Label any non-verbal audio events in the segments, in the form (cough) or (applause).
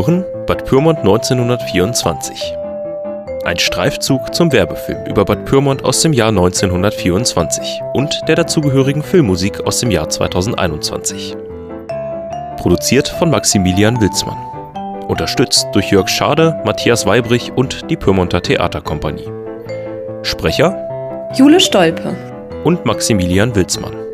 hören Bad Pyrmont 1924. Ein Streifzug zum Werbefilm über Bad Pyrmont aus dem Jahr 1924 und der dazugehörigen Filmmusik aus dem Jahr 2021. Produziert von Maximilian Wilsmann. Unterstützt durch Jörg Schade, Matthias Weibrich und die Pyrmonter Theaterkompanie. Sprecher Jule Stolpe und Maximilian Wilsmann.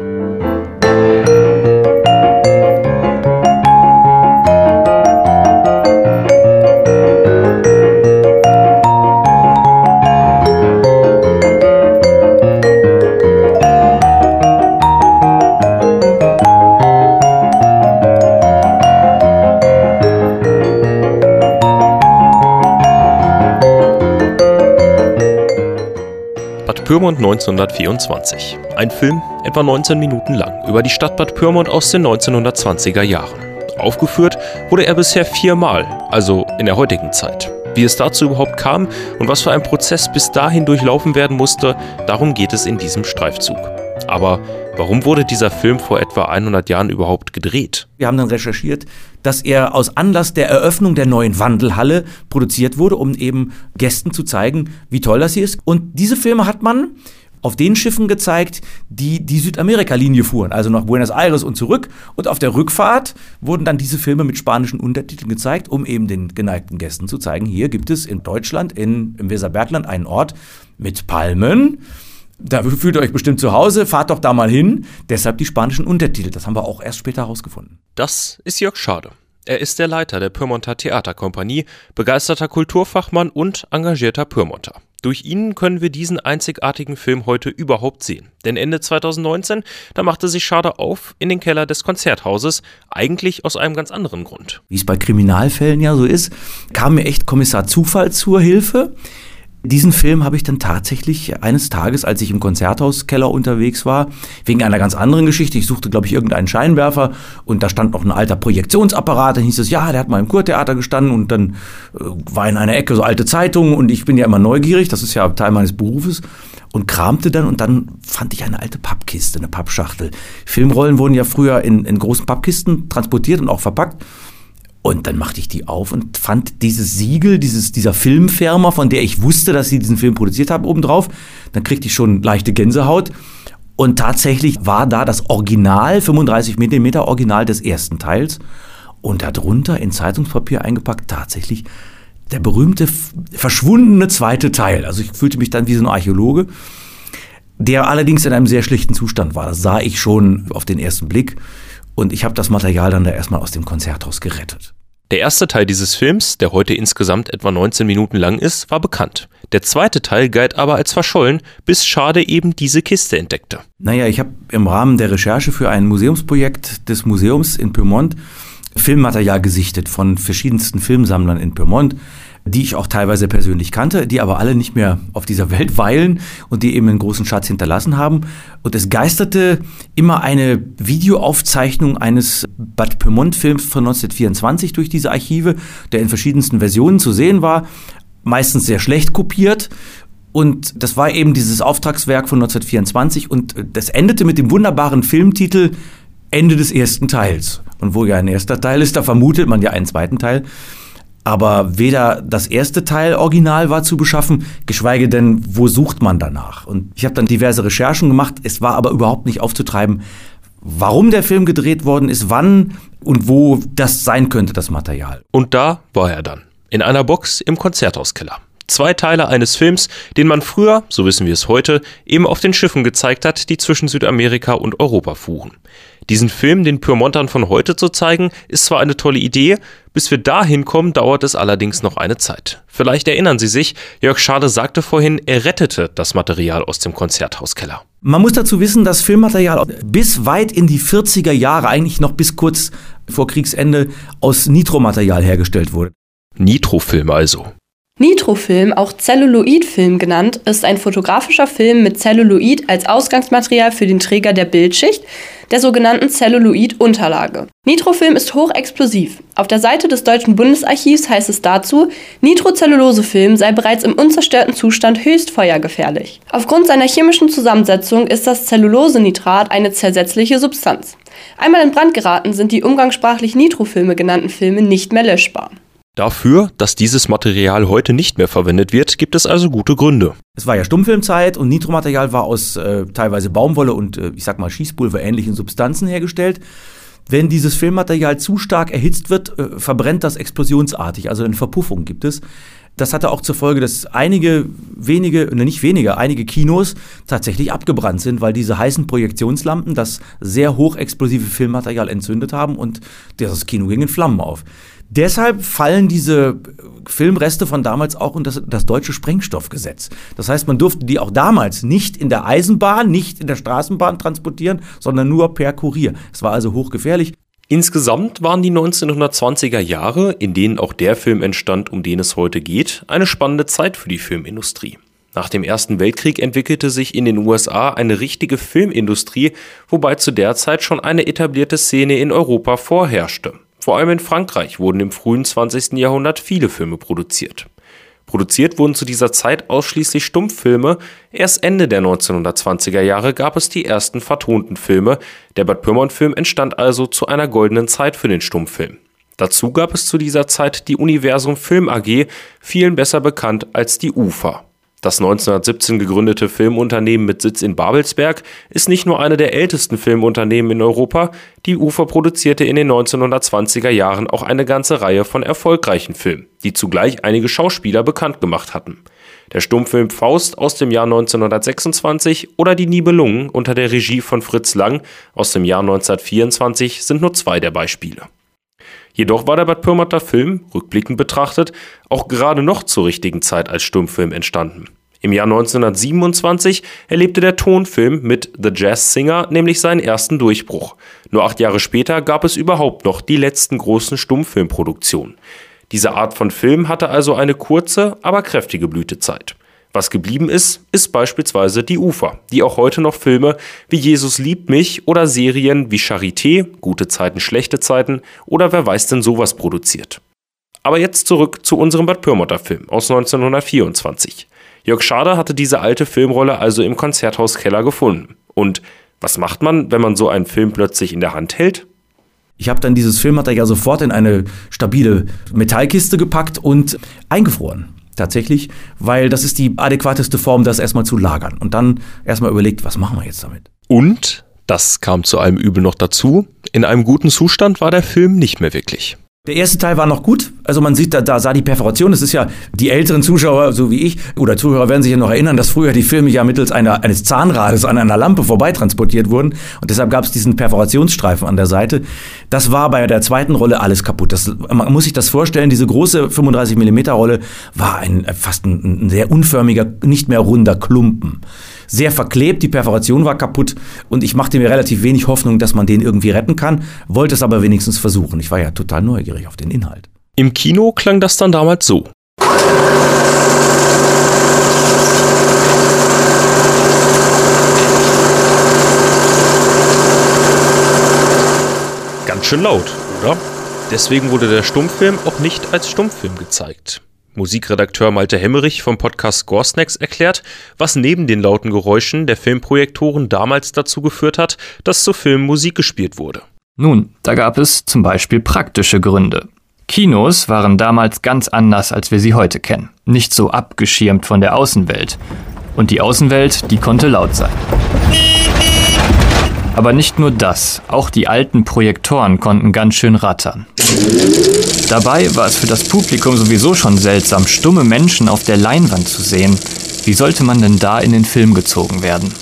Pyrmont 1924. Ein Film, etwa 19 Minuten lang, über die Stadt Bad Pyrmont aus den 1920er Jahren. Aufgeführt wurde er bisher viermal, also in der heutigen Zeit. Wie es dazu überhaupt kam und was für ein Prozess bis dahin durchlaufen werden musste, darum geht es in diesem Streifzug. Aber warum wurde dieser Film vor etwa 100 Jahren überhaupt gedreht? Wir haben dann recherchiert, dass er aus Anlass der Eröffnung der neuen Wandelhalle produziert wurde, um eben Gästen zu zeigen, wie toll das hier ist. Und diese Filme hat man auf den Schiffen gezeigt, die die Südamerika-Linie fuhren, also nach Buenos Aires und zurück. Und auf der Rückfahrt wurden dann diese Filme mit spanischen Untertiteln gezeigt, um eben den geneigten Gästen zu zeigen, hier gibt es in Deutschland, in, im Weserbergland, einen Ort mit Palmen da fühlt ihr euch bestimmt zu Hause, fahrt doch da mal hin. Deshalb die spanischen Untertitel. Das haben wir auch erst später herausgefunden. Das ist Jörg Schade. Er ist der Leiter der Pyrmonter Theaterkompanie, begeisterter Kulturfachmann und engagierter Pyrmonter. Durch ihn können wir diesen einzigartigen Film heute überhaupt sehen. Denn Ende 2019, da machte sich Schade auf in den Keller des Konzerthauses, eigentlich aus einem ganz anderen Grund. Wie es bei Kriminalfällen ja so ist, kam mir echt Kommissar Zufall zur Hilfe. Diesen Film habe ich dann tatsächlich eines Tages, als ich im Konzerthauskeller unterwegs war, wegen einer ganz anderen Geschichte. Ich suchte, glaube ich, irgendeinen Scheinwerfer und da stand noch ein alter Projektionsapparat. Dann hieß es, ja, der hat mal im Kurtheater gestanden und dann äh, war in einer Ecke so alte Zeitungen und ich bin ja immer neugierig, das ist ja Teil meines Berufes und kramte dann und dann fand ich eine alte Pappkiste, eine Pappschachtel. Filmrollen wurden ja früher in, in großen Pappkisten transportiert und auch verpackt. Und dann machte ich die auf und fand dieses Siegel, dieses, dieser Filmfirma, von der ich wusste, dass sie diesen Film produziert haben, obendrauf. Dann kriegte ich schon leichte Gänsehaut. Und tatsächlich war da das Original, 35 Millimeter Original des ersten Teils. Und darunter in Zeitungspapier eingepackt tatsächlich der berühmte verschwundene zweite Teil. Also ich fühlte mich dann wie so ein Archäologe, der allerdings in einem sehr schlichten Zustand war. Das sah ich schon auf den ersten Blick. Und ich habe das Material dann da erstmal aus dem Konzerthaus gerettet. Der erste Teil dieses Films, der heute insgesamt etwa 19 Minuten lang ist, war bekannt. Der zweite Teil galt aber als verschollen, bis Schade eben diese Kiste entdeckte. Naja, ich habe im Rahmen der Recherche für ein Museumsprojekt des Museums in Pyrmont Filmmaterial gesichtet von verschiedensten Filmsammlern in Pyrmont die ich auch teilweise persönlich kannte, die aber alle nicht mehr auf dieser Welt weilen und die eben einen großen Schatz hinterlassen haben. Und es geisterte immer eine Videoaufzeichnung eines Bad Pyrmont-Films von 1924 durch diese Archive, der in verschiedensten Versionen zu sehen war, meistens sehr schlecht kopiert und das war eben dieses Auftragswerk von 1924 und das endete mit dem wunderbaren Filmtitel Ende des ersten Teils. Und wo ja ein erster Teil ist, da vermutet man ja einen zweiten Teil aber weder das erste Teil original war zu beschaffen, geschweige denn, wo sucht man danach. Und ich habe dann diverse Recherchen gemacht, es war aber überhaupt nicht aufzutreiben, warum der Film gedreht worden ist, wann und wo das sein könnte, das Material. Und da war er dann, in einer Box im Konzerthauskeller. Zwei Teile eines Films, den man früher, so wissen wir es heute, eben auf den Schiffen gezeigt hat, die zwischen Südamerika und Europa fuhren. Diesen Film den Pyrmontern von heute zu zeigen, ist zwar eine tolle Idee, bis wir dahin kommen, dauert es allerdings noch eine Zeit. Vielleicht erinnern Sie sich, Jörg Schade sagte vorhin, er rettete das Material aus dem Konzerthauskeller. Man muss dazu wissen, dass Filmmaterial bis weit in die 40er Jahre, eigentlich noch bis kurz vor Kriegsende, aus Nitromaterial hergestellt wurde. Nitrofilm also. Nitrofilm, auch Zelluloidfilm genannt, ist ein fotografischer Film mit Zelluloid als Ausgangsmaterial für den Träger der Bildschicht, der sogenannten Zelluloid-Unterlage. Nitrofilm ist hochexplosiv. Auf der Seite des Deutschen Bundesarchivs heißt es dazu, Nitrocellulosefilm sei bereits im unzerstörten Zustand höchst feuergefährlich. Aufgrund seiner chemischen Zusammensetzung ist das Zellulosenitrat eine zersetzliche Substanz. Einmal in Brand geraten, sind die umgangssprachlich Nitrofilme genannten Filme nicht mehr löschbar. Dafür, dass dieses Material heute nicht mehr verwendet wird, gibt es also gute Gründe. Es war ja Stummfilmzeit und Nitromaterial war aus äh, teilweise Baumwolle und äh, ich sag mal Schießpulver ähnlichen Substanzen hergestellt. Wenn dieses Filmmaterial zu stark erhitzt wird, äh, verbrennt das explosionsartig, also eine Verpuffung gibt es. Das hatte auch zur Folge, dass einige wenige, ne, nicht wenige, einige Kinos tatsächlich abgebrannt sind, weil diese heißen Projektionslampen das sehr hochexplosive Filmmaterial entzündet haben und das Kino ging in Flammen auf. Deshalb fallen diese Filmreste von damals auch unter das, das deutsche Sprengstoffgesetz. Das heißt, man durfte die auch damals nicht in der Eisenbahn, nicht in der Straßenbahn transportieren, sondern nur per Kurier. Es war also hochgefährlich. Insgesamt waren die 1920er Jahre, in denen auch der Film entstand, um den es heute geht, eine spannende Zeit für die Filmindustrie. Nach dem Ersten Weltkrieg entwickelte sich in den USA eine richtige Filmindustrie, wobei zu der Zeit schon eine etablierte Szene in Europa vorherrschte. Vor allem in Frankreich wurden im frühen 20. Jahrhundert viele Filme produziert. Produziert wurden zu dieser Zeit ausschließlich Stummfilme, erst Ende der 1920er Jahre gab es die ersten vertonten Filme, der Bad Pyrmont-Film entstand also zu einer goldenen Zeit für den Stummfilm. Dazu gab es zu dieser Zeit die Universum Film AG, vielen besser bekannt als die UFA. Das 1917 gegründete Filmunternehmen mit Sitz in Babelsberg ist nicht nur eine der ältesten Filmunternehmen in Europa, die UFA produzierte in den 1920er Jahren auch eine ganze Reihe von erfolgreichen Filmen, die zugleich einige Schauspieler bekannt gemacht hatten. Der Stummfilm Faust aus dem Jahr 1926 oder Die Nibelungen unter der Regie von Fritz Lang aus dem Jahr 1924 sind nur zwei der Beispiele. Jedoch war der Bad Pyrmonter Film, rückblickend betrachtet, auch gerade noch zur richtigen Zeit als Stummfilm entstanden. Im Jahr 1927 erlebte der Tonfilm mit The Jazz Singer nämlich seinen ersten Durchbruch. Nur acht Jahre später gab es überhaupt noch die letzten großen Stummfilmproduktionen. Diese Art von Film hatte also eine kurze, aber kräftige Blütezeit. Was geblieben ist, ist beispielsweise die Ufer, die auch heute noch Filme wie Jesus liebt mich oder Serien wie Charité, gute Zeiten, schlechte Zeiten oder wer weiß denn sowas produziert. Aber jetzt zurück zu unserem Bad Pyrmotter Film aus 1924. Jörg Schader hatte diese alte Filmrolle also im Konzerthauskeller gefunden. Und was macht man, wenn man so einen Film plötzlich in der Hand hält? Ich habe dann dieses Filmmaterial sofort in eine stabile Metallkiste gepackt und eingefroren tatsächlich, weil das ist die adäquateste Form, das erstmal zu lagern und dann erstmal überlegt, was machen wir jetzt damit. Und, das kam zu allem Übel noch dazu, in einem guten Zustand war der Film nicht mehr wirklich. Der erste Teil war noch gut. Also man sieht, da, da sah die Perforation. Das ist ja, die älteren Zuschauer, so wie ich, oder Zuhörer werden sich ja noch erinnern, dass früher die Filme ja mittels einer, eines Zahnrades an einer Lampe vorbeitransportiert wurden. Und deshalb gab es diesen Perforationsstreifen an der Seite. Das war bei der zweiten Rolle alles kaputt. Das, man muss sich das vorstellen, diese große 35 mm Rolle war ein, fast ein, ein sehr unförmiger, nicht mehr runder Klumpen sehr verklebt, die Perforation war kaputt und ich machte mir relativ wenig Hoffnung, dass man den irgendwie retten kann, wollte es aber wenigstens versuchen. Ich war ja total neugierig auf den Inhalt. Im Kino klang das dann damals so. Ganz schön laut, oder? Deswegen wurde der Stummfilm auch nicht als Stummfilm gezeigt. Musikredakteur Malte Hemmerich vom Podcast Scoresnacks erklärt, was neben den lauten Geräuschen der Filmprojektoren damals dazu geführt hat, dass zu Filmen Musik gespielt wurde. Nun, da gab es zum Beispiel praktische Gründe. Kinos waren damals ganz anders, als wir sie heute kennen. Nicht so abgeschirmt von der Außenwelt. Und die Außenwelt, die konnte laut sein. Aber nicht nur das, auch die alten Projektoren konnten ganz schön rattern. Dabei war es für das Publikum sowieso schon seltsam, stumme Menschen auf der Leinwand zu sehen. Wie sollte man denn da in den Film gezogen werden?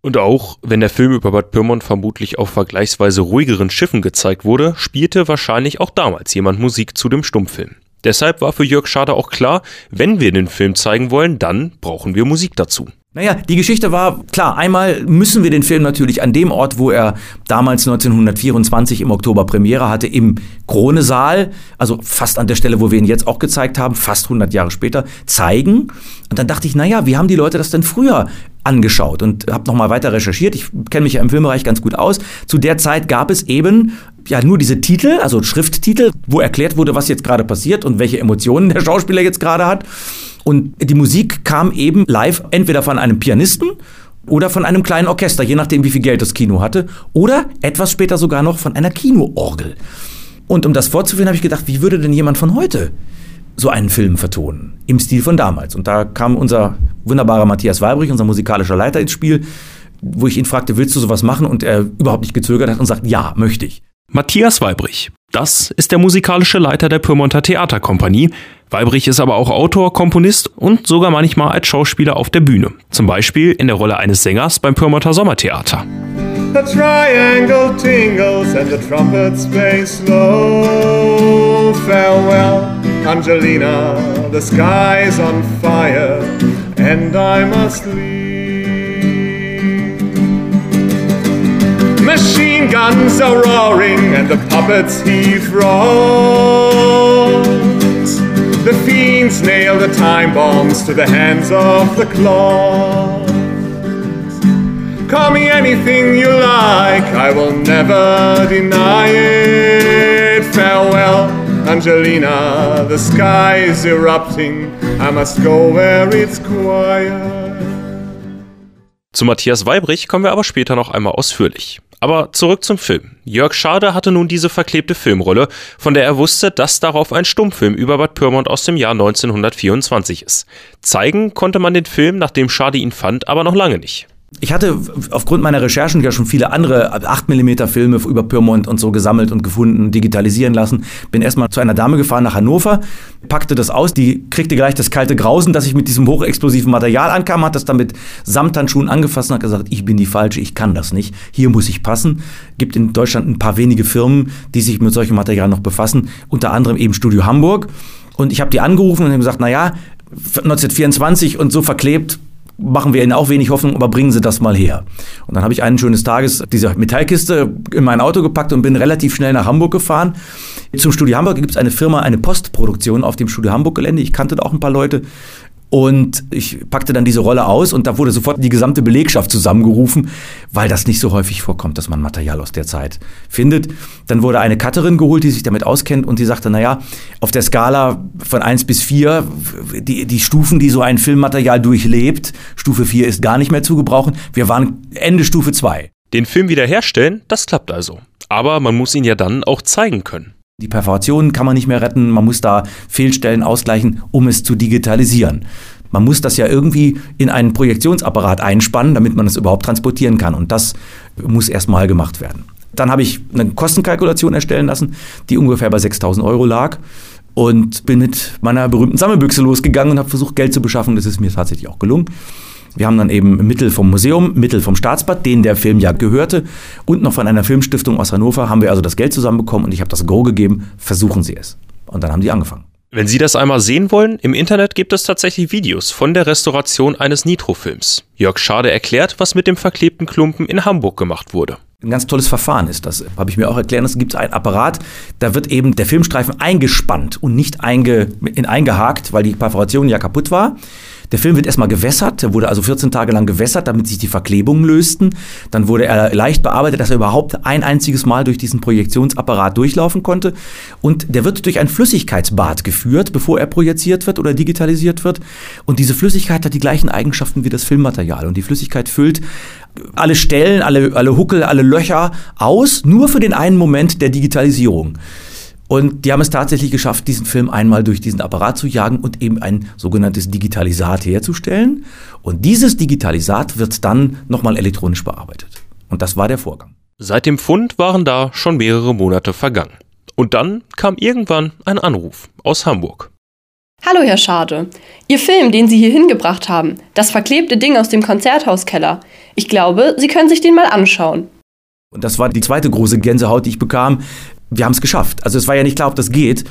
Und auch, wenn der Film über Bad Pyrmont vermutlich auf vergleichsweise ruhigeren Schiffen gezeigt wurde, spielte wahrscheinlich auch damals jemand Musik zu dem Stummfilm. Deshalb war für Jörg Schader auch klar, wenn wir den Film zeigen wollen, dann brauchen wir Musik dazu. Naja, die Geschichte war klar. Einmal müssen wir den Film natürlich an dem Ort, wo er damals 1924 im Oktober Premiere hatte, im Krone-Saal, also fast an der Stelle, wo wir ihn jetzt auch gezeigt haben, fast 100 Jahre später, zeigen. Und dann dachte ich, naja, wie haben die Leute das denn früher angeschaut und habe nochmal weiter recherchiert. Ich kenne mich ja im Filmbereich ganz gut aus. Zu der Zeit gab es eben ja nur diese Titel, also Schrifttitel, wo erklärt wurde, was jetzt gerade passiert und welche Emotionen der Schauspieler jetzt gerade hat. Und die Musik kam eben live entweder von einem Pianisten oder von einem kleinen Orchester, je nachdem, wie viel Geld das Kino hatte, oder etwas später sogar noch von einer Kinoorgel. Und um das vorzuführen, habe ich gedacht, wie würde denn jemand von heute so einen Film vertonen? Im Stil von damals. Und da kam unser wunderbarer Matthias Weibrich, unser musikalischer Leiter, ins Spiel, wo ich ihn fragte, willst du sowas machen? Und er überhaupt nicht gezögert hat und sagt, ja, möchte ich. Matthias Weibrich. Das ist der musikalische Leiter der Pyrmonter Theaterkompanie. Weibrich ist aber auch Autor, Komponist und sogar manchmal als Schauspieler auf der Bühne. Zum Beispiel in der Rolle eines Sängers beim Pyrmonter Sommertheater. The triangle tingles and the trumpets play slow. Farewell, Angelina, the sky's on fire and I must leave. Machine guns are roaring and the puppets heave rods. The fiends nail the time bombs to the hands of the clock. Call me anything you like, I will never deny it. Farewell, Angelina, the sky is erupting. I must go where it's quiet. Zu Matthias Weibrich kommen wir aber später noch einmal ausführlich. Aber zurück zum Film. Jörg Schade hatte nun diese verklebte Filmrolle, von der er wusste, dass darauf ein Stummfilm über Bad Pyrmont aus dem Jahr 1924 ist. Zeigen konnte man den Film, nachdem Schade ihn fand, aber noch lange nicht. Ich hatte aufgrund meiner Recherchen ja schon viele andere 8mm Filme über Pyrmont und so gesammelt und gefunden, digitalisieren lassen. Bin erstmal zu einer Dame gefahren nach Hannover, packte das aus, die kriegte gleich das kalte Grausen, dass ich mit diesem hochexplosiven Material ankam, hat das dann mit Samthandschuhen angefasst und hat gesagt, ich bin die Falsche, ich kann das nicht. Hier muss ich passen. Gibt in Deutschland ein paar wenige Firmen, die sich mit solchem Material noch befassen, unter anderem eben Studio Hamburg. Und ich habe die angerufen und habe gesagt, naja, 1924 und so verklebt, machen wir Ihnen auch wenig Hoffnung, aber bringen Sie das mal her. Und dann habe ich einen schönes Tages diese Metallkiste in mein Auto gepackt und bin relativ schnell nach Hamburg gefahren. Zum Studio Hamburg gibt es eine Firma, eine Postproduktion auf dem Studio Hamburg Gelände. Ich kannte da auch ein paar Leute. Und ich packte dann diese Rolle aus und da wurde sofort die gesamte Belegschaft zusammengerufen, weil das nicht so häufig vorkommt, dass man Material aus der Zeit findet. Dann wurde eine Cutterin geholt, die sich damit auskennt und die sagte, naja, auf der Skala von eins bis vier die, die Stufen, die so ein Filmmaterial durchlebt, Stufe vier ist gar nicht mehr zu gebrauchen. Wir waren Ende Stufe zwei. Den Film wiederherstellen, das klappt also. Aber man muss ihn ja dann auch zeigen können. Die Perforationen kann man nicht mehr retten, man muss da Fehlstellen ausgleichen, um es zu digitalisieren. Man muss das ja irgendwie in einen Projektionsapparat einspannen, damit man es überhaupt transportieren kann. Und das muss erstmal gemacht werden. Dann habe ich eine Kostenkalkulation erstellen lassen, die ungefähr bei 6000 Euro lag. Und bin mit meiner berühmten Sammelbüchse losgegangen und habe versucht, Geld zu beschaffen. Das ist mir tatsächlich auch gelungen. Wir haben dann eben Mittel vom Museum, Mittel vom Staatsbad, denen der Film ja gehörte, und noch von einer Filmstiftung aus Hannover haben wir also das Geld zusammenbekommen und ich habe das Go gegeben, versuchen Sie es. Und dann haben die angefangen. Wenn Sie das einmal sehen wollen, im Internet gibt es tatsächlich Videos von der Restauration eines Nitro-Films. Jörg Schade erklärt, was mit dem verklebten Klumpen in Hamburg gemacht wurde. Ein ganz tolles Verfahren ist das, habe ich mir auch erklärt. Es gibt einen Apparat, da wird eben der Filmstreifen eingespannt und nicht einge, in, eingehakt, weil die Perforation ja kaputt war. Der Film wird erstmal gewässert, der wurde also 14 Tage lang gewässert, damit sich die Verklebungen lösten. Dann wurde er leicht bearbeitet, dass er überhaupt ein einziges Mal durch diesen Projektionsapparat durchlaufen konnte. Und der wird durch ein Flüssigkeitsbad geführt, bevor er projiziert wird oder digitalisiert wird. Und diese Flüssigkeit hat die gleichen Eigenschaften wie das Filmmaterial. Und die Flüssigkeit füllt alle Stellen, alle, alle Huckel, alle Löcher aus, nur für den einen Moment der Digitalisierung. Und die haben es tatsächlich geschafft, diesen Film einmal durch diesen Apparat zu jagen und eben ein sogenanntes Digitalisat herzustellen. Und dieses Digitalisat wird dann nochmal elektronisch bearbeitet. Und das war der Vorgang. Seit dem Fund waren da schon mehrere Monate vergangen. Und dann kam irgendwann ein Anruf aus Hamburg. Hallo, Herr Schade. Ihr Film, den Sie hier hingebracht haben, das verklebte Ding aus dem Konzerthauskeller. Ich glaube, Sie können sich den mal anschauen. Und das war die zweite große Gänsehaut, die ich bekam wir haben es geschafft. Also es war ja nicht klar, ob das geht.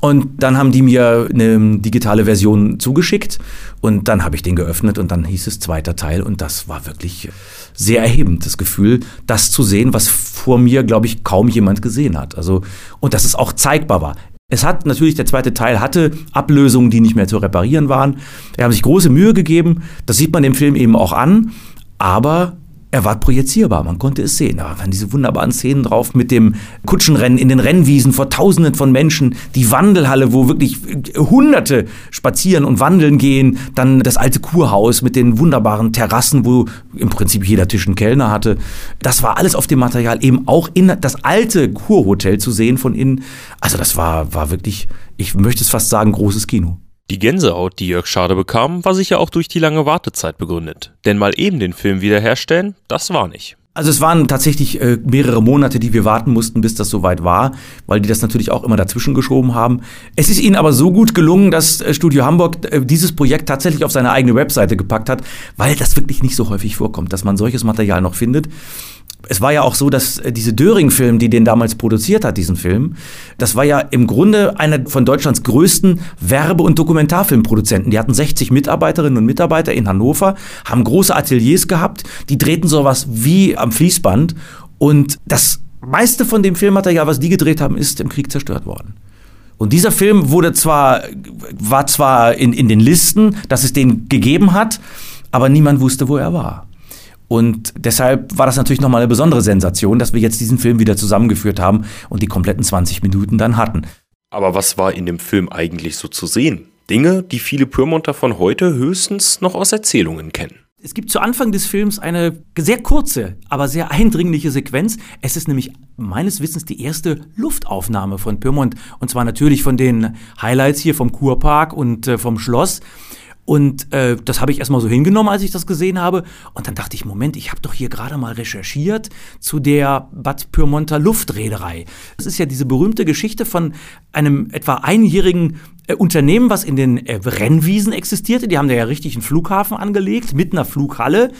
Und dann haben die mir eine digitale Version zugeschickt und dann habe ich den geöffnet und dann hieß es zweiter Teil und das war wirklich sehr erhebend, das Gefühl, das zu sehen, was vor mir, glaube ich, kaum jemand gesehen hat. Also, und dass es auch zeigbar war. Es hat natürlich, der zweite Teil hatte Ablösungen, die nicht mehr zu reparieren waren. Wir haben sich große Mühe gegeben, das sieht man dem Film eben auch an, aber er war projizierbar, man konnte es sehen. Da waren diese wunderbaren Szenen drauf mit dem Kutschenrennen in den Rennwiesen vor Tausenden von Menschen, die Wandelhalle, wo wirklich Hunderte spazieren und wandeln gehen, dann das alte Kurhaus mit den wunderbaren Terrassen, wo im Prinzip jeder Tisch einen Kellner hatte. Das war alles auf dem Material eben auch in das alte Kurhotel zu sehen von innen. Also das war, war wirklich, ich möchte es fast sagen, großes Kino. Die Gänsehaut, die Jörg Schade bekam, war sicher auch durch die lange Wartezeit begründet. Denn mal eben den Film wiederherstellen, das war nicht. Also es waren tatsächlich äh, mehrere Monate, die wir warten mussten, bis das soweit war, weil die das natürlich auch immer dazwischen geschoben haben. Es ist ihnen aber so gut gelungen, dass äh, Studio Hamburg äh, dieses Projekt tatsächlich auf seine eigene Webseite gepackt hat, weil das wirklich nicht so häufig vorkommt, dass man solches Material noch findet es war ja auch so, dass äh, diese Döring-Film, die den damals produziert hat, diesen Film, das war ja im Grunde einer von Deutschlands größten Werbe- und Dokumentarfilmproduzenten. Die hatten 60 Mitarbeiterinnen und Mitarbeiter in Hannover, haben große Ateliers gehabt, die drehten sowas wie am Fließband und das meiste von dem Filmmaterial, was die gedreht haben, ist im Krieg zerstört worden. Und dieser Film wurde zwar, war zwar in, in den Listen, dass es den gegeben hat, aber niemand wusste, wo er war. Und deshalb war das natürlich nochmal eine besondere Sensation, dass wir jetzt diesen Film wieder zusammengeführt haben und die kompletten 20 Minuten dann hatten. Aber was war in dem Film eigentlich so zu sehen? Dinge, die viele Pyrmonter von heute höchstens noch aus Erzählungen kennen. Es gibt zu Anfang des Films eine sehr kurze, aber sehr eindringliche Sequenz. Es ist nämlich meines Wissens die erste Luftaufnahme von Pyrmont. Und zwar natürlich von den Highlights hier vom Kurpark und äh, vom Schloss. Und äh, das habe ich erstmal so hingenommen, als ich das gesehen habe. Und dann dachte ich, Moment, ich habe doch hier gerade mal recherchiert zu der Bad Pyrmonter Luftreederei. Das ist ja diese berühmte Geschichte von einem etwa einjährigen äh, Unternehmen, was in den äh, Rennwiesen existierte. Die haben da ja richtig einen Flughafen angelegt, mit einer Flughalle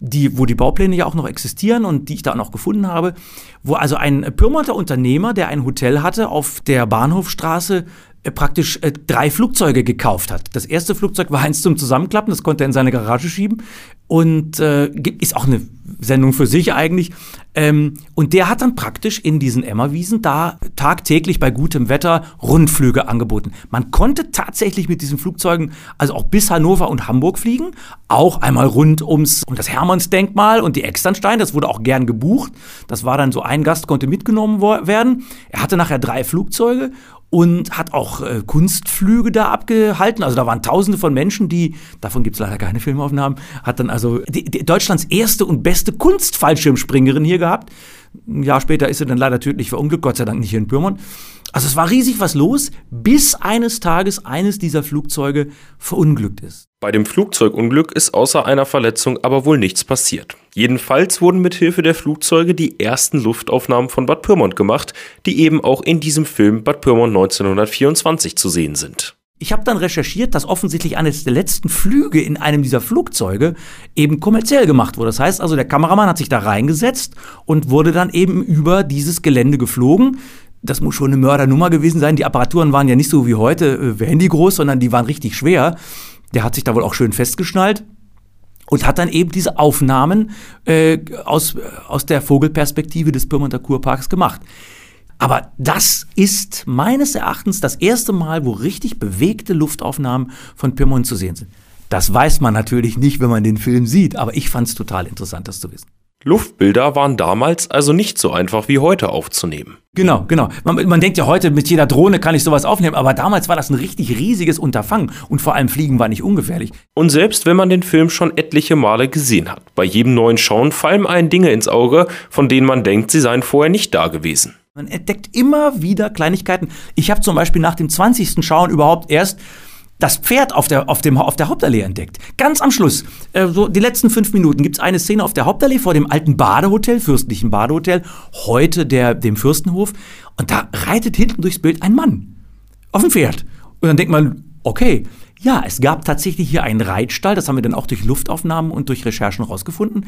die, wo die Baupläne ja auch noch existieren und die ich da auch noch gefunden habe, wo also ein Pyrmonter Unternehmer, der ein Hotel hatte auf der Bahnhofstraße, praktisch äh, drei Flugzeuge gekauft hat. Das erste Flugzeug war eins zum Zusammenklappen, das konnte er in seine Garage schieben und äh, ist auch eine Sendung für sich eigentlich. Ähm, und der hat dann praktisch in diesen Emmerwiesen da tagtäglich bei gutem Wetter Rundflüge angeboten. Man konnte tatsächlich mit diesen Flugzeugen also auch bis Hannover und Hamburg fliegen, auch einmal rund ums um das Hermannsdenkmal und die Externstein. Das wurde auch gern gebucht. Das war dann so ein Gast konnte mitgenommen werden. Er hatte nachher drei Flugzeuge und hat auch äh, Kunstflüge da abgehalten. Also da waren Tausende von Menschen, die, davon gibt es leider keine Filmaufnahmen, hat dann also die, die Deutschlands erste und beste Kunstfallschirmspringerin hier gehabt. Ein Jahr später ist sie dann leider tödlich verunglückt, Gott sei Dank nicht hier in Pyrmont. Also es war riesig was los, bis eines Tages eines dieser Flugzeuge verunglückt ist. Bei dem Flugzeugunglück ist außer einer Verletzung aber wohl nichts passiert. Jedenfalls wurden mit Hilfe der Flugzeuge die ersten Luftaufnahmen von Bad Pyrmont gemacht, die eben auch in diesem Film Bad Pyrmont 1924 zu sehen sind. Ich habe dann recherchiert, dass offensichtlich eines der letzten Flüge in einem dieser Flugzeuge eben kommerziell gemacht wurde. Das heißt also, der Kameramann hat sich da reingesetzt und wurde dann eben über dieses Gelände geflogen. Das muss schon eine Mördernummer gewesen sein. Die Apparaturen waren ja nicht so wie heute äh, Handy groß, sondern die waren richtig schwer. Der hat sich da wohl auch schön festgeschnallt und hat dann eben diese Aufnahmen äh, aus, aus der Vogelperspektive des Pyrmonter Kurparks gemacht. Aber das ist meines Erachtens das erste Mal, wo richtig bewegte Luftaufnahmen von Pyrmont zu sehen sind. Das weiß man natürlich nicht, wenn man den Film sieht, aber ich fand es total interessant, das zu wissen. Luftbilder waren damals also nicht so einfach wie heute aufzunehmen. Genau, genau. Man, man, denkt ja heute, mit jeder Drohne kann ich sowas aufnehmen, aber damals war das ein richtig riesiges Unterfangen und vor allem Fliegen war nicht ungefährlich. Und selbst wenn man den Film schon etliche Male gesehen hat, bei jedem neuen Schauen fallen einem Dinge ins Auge, von denen man denkt, sie seien vorher nicht da gewesen. Man entdeckt immer wieder Kleinigkeiten. Ich habe zum Beispiel nach dem 20. Schauen überhaupt erst das Pferd auf der, auf, dem, auf der Hauptallee entdeckt. Ganz am Schluss, äh, so die letzten fünf Minuten, gibt es eine Szene auf der Hauptallee vor dem alten Badehotel, fürstlichen Badehotel, heute der, dem Fürstenhof. Und da reitet hinten durchs Bild ein Mann auf dem Pferd. Und dann denkt man, okay, ja, es gab tatsächlich hier einen Reitstall, das haben wir dann auch durch Luftaufnahmen und durch Recherchen rausgefunden.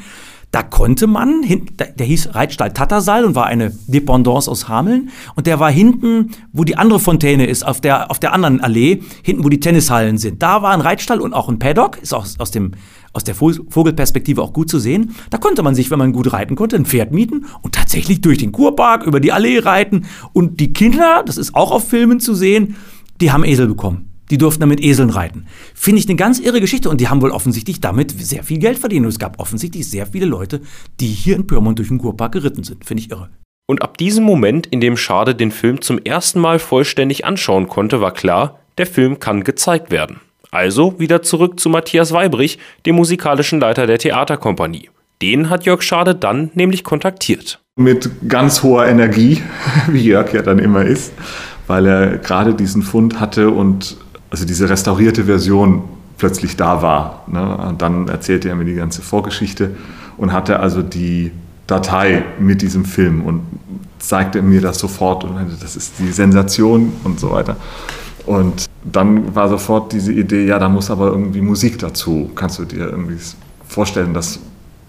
Da konnte man, der hieß Reitstall Tattersall und war eine Dependance aus Hameln. Und der war hinten, wo die andere Fontäne ist, auf der, auf der anderen Allee, hinten, wo die Tennishallen sind. Da war ein Reitstall und auch ein Paddock, ist auch aus, dem, aus der Vogelperspektive auch gut zu sehen. Da konnte man sich, wenn man gut reiten konnte, ein Pferd mieten und tatsächlich durch den Kurpark, über die Allee reiten. Und die Kinder, das ist auch auf Filmen zu sehen, die haben Esel bekommen. Die durften damit Eseln reiten. Finde ich eine ganz irre Geschichte und die haben wohl offensichtlich damit sehr viel Geld verdient. Und es gab offensichtlich sehr viele Leute, die hier in Pyrmont durch den Kurpark geritten sind. Finde ich irre. Und ab diesem Moment, in dem Schade den Film zum ersten Mal vollständig anschauen konnte, war klar, der Film kann gezeigt werden. Also wieder zurück zu Matthias Weibrich, dem musikalischen Leiter der Theaterkompanie. Den hat Jörg Schade dann nämlich kontaktiert. Mit ganz hoher Energie, (laughs) wie Jörg ja dann immer ist, weil er gerade diesen Fund hatte und also diese restaurierte Version plötzlich da war. Ne? Und dann erzählte er mir die ganze Vorgeschichte und hatte also die Datei mit diesem Film und zeigte mir das sofort und meinte, das ist die Sensation und so weiter. Und dann war sofort diese Idee, ja, da muss aber irgendwie Musik dazu. Kannst du dir irgendwie vorstellen, das